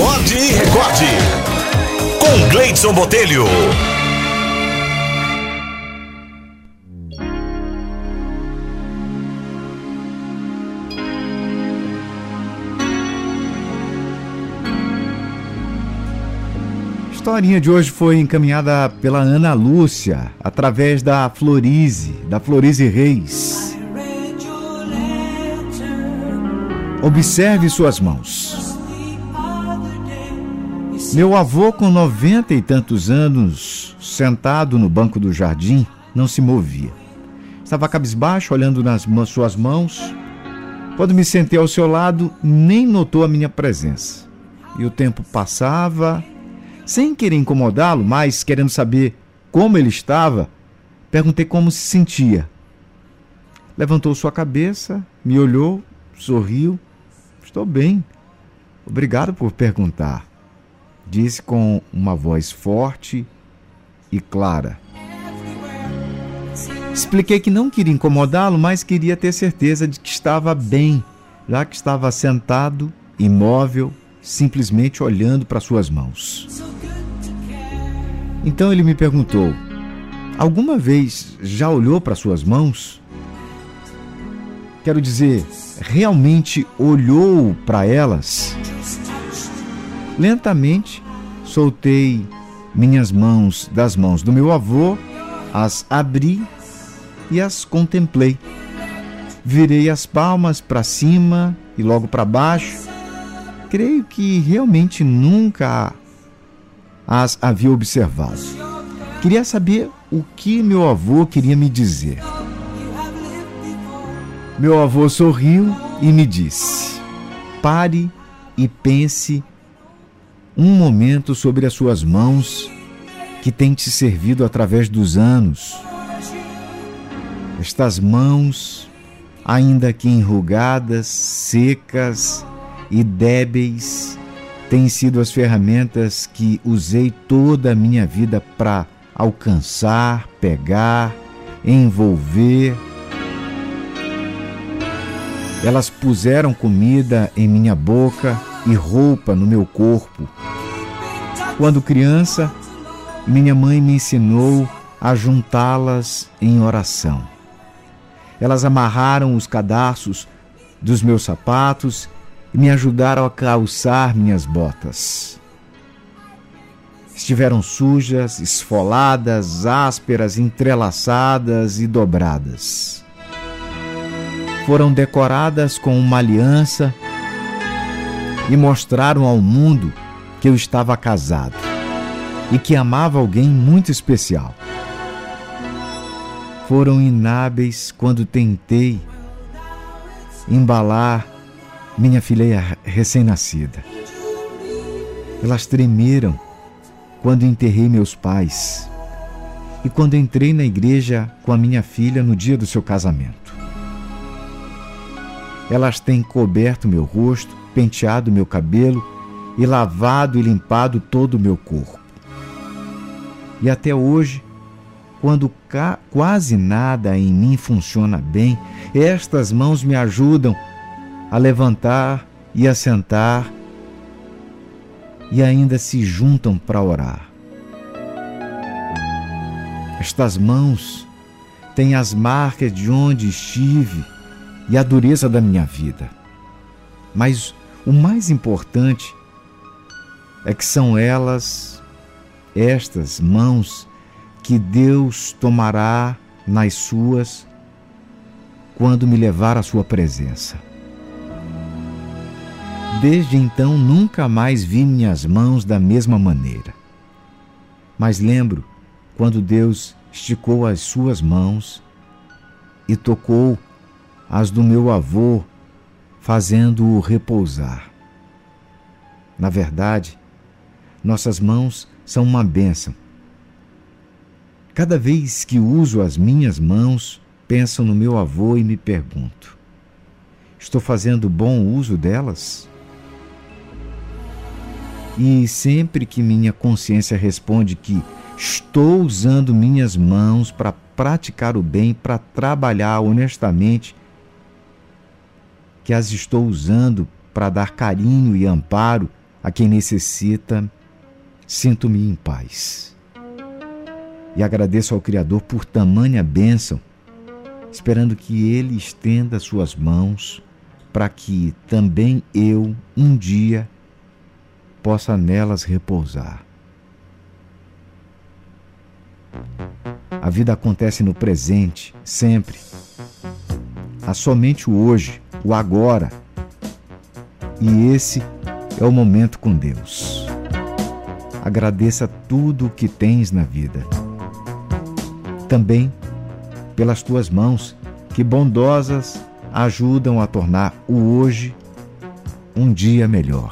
Acorde e recorde. Com Gleidson Botelho. A historinha de hoje foi encaminhada pela Ana Lúcia, através da Florize, da Florize Reis. Observe suas mãos. Meu avô, com noventa e tantos anos, sentado no banco do jardim, não se movia. Estava cabisbaixo, olhando nas suas mãos. Quando me sentei ao seu lado, nem notou a minha presença. E o tempo passava, sem querer incomodá-lo, mas querendo saber como ele estava, perguntei como se sentia. Levantou sua cabeça, me olhou, sorriu. Estou bem. Obrigado por perguntar disse com uma voz forte e clara. Expliquei que não queria incomodá-lo, mas queria ter certeza de que estava bem, já que estava sentado, imóvel, simplesmente olhando para suas mãos. Então ele me perguntou: Alguma vez já olhou para suas mãos? Quero dizer, realmente olhou para elas? Lentamente soltei minhas mãos das mãos do meu avô, as abri e as contemplei. Virei as palmas para cima e logo para baixo. Creio que realmente nunca as havia observado. Queria saber o que meu avô queria me dizer. Meu avô sorriu e me disse: pare e pense um momento sobre as suas mãos que tem te servido através dos anos. Estas mãos, ainda que enrugadas, secas e débeis, têm sido as ferramentas que usei toda a minha vida para alcançar, pegar, envolver. Elas puseram comida em minha boca e roupa no meu corpo quando criança, minha mãe me ensinou a juntá-las em oração. Elas amarraram os cadarços dos meus sapatos e me ajudaram a calçar minhas botas. Estiveram sujas, esfoladas, ásperas, entrelaçadas e dobradas. Foram decoradas com uma aliança e mostraram ao mundo que eu estava casado e que amava alguém muito especial. Foram inábeis quando tentei embalar minha filha recém-nascida. Elas tremeram quando enterrei meus pais e quando entrei na igreja com a minha filha no dia do seu casamento. Elas têm coberto meu rosto, penteado meu cabelo e lavado e limpado todo o meu corpo. E até hoje, quando quase nada em mim funciona bem, estas mãos me ajudam a levantar e a sentar e ainda se juntam para orar. Estas mãos têm as marcas de onde estive e a dureza da minha vida. Mas o mais importante é que são elas, estas mãos, que Deus tomará nas suas quando me levar à sua presença. Desde então nunca mais vi minhas mãos da mesma maneira. Mas lembro quando Deus esticou as suas mãos e tocou as do meu avô, fazendo-o repousar. Na verdade, nossas mãos são uma bênção. Cada vez que uso as minhas mãos, penso no meu avô e me pergunto: estou fazendo bom uso delas? E sempre que minha consciência responde que estou usando minhas mãos para praticar o bem, para trabalhar honestamente, que as estou usando para dar carinho e amparo A quem necessita, sinto-me em paz. E agradeço ao Criador por tamanha bênção, esperando que Ele estenda suas mãos para que também eu, um dia, possa nelas repousar. A vida acontece no presente, sempre. Há somente o hoje, o agora. E esse é o momento com Deus. Agradeça tudo o que tens na vida. Também pelas tuas mãos, que bondosas ajudam a tornar o hoje um dia melhor.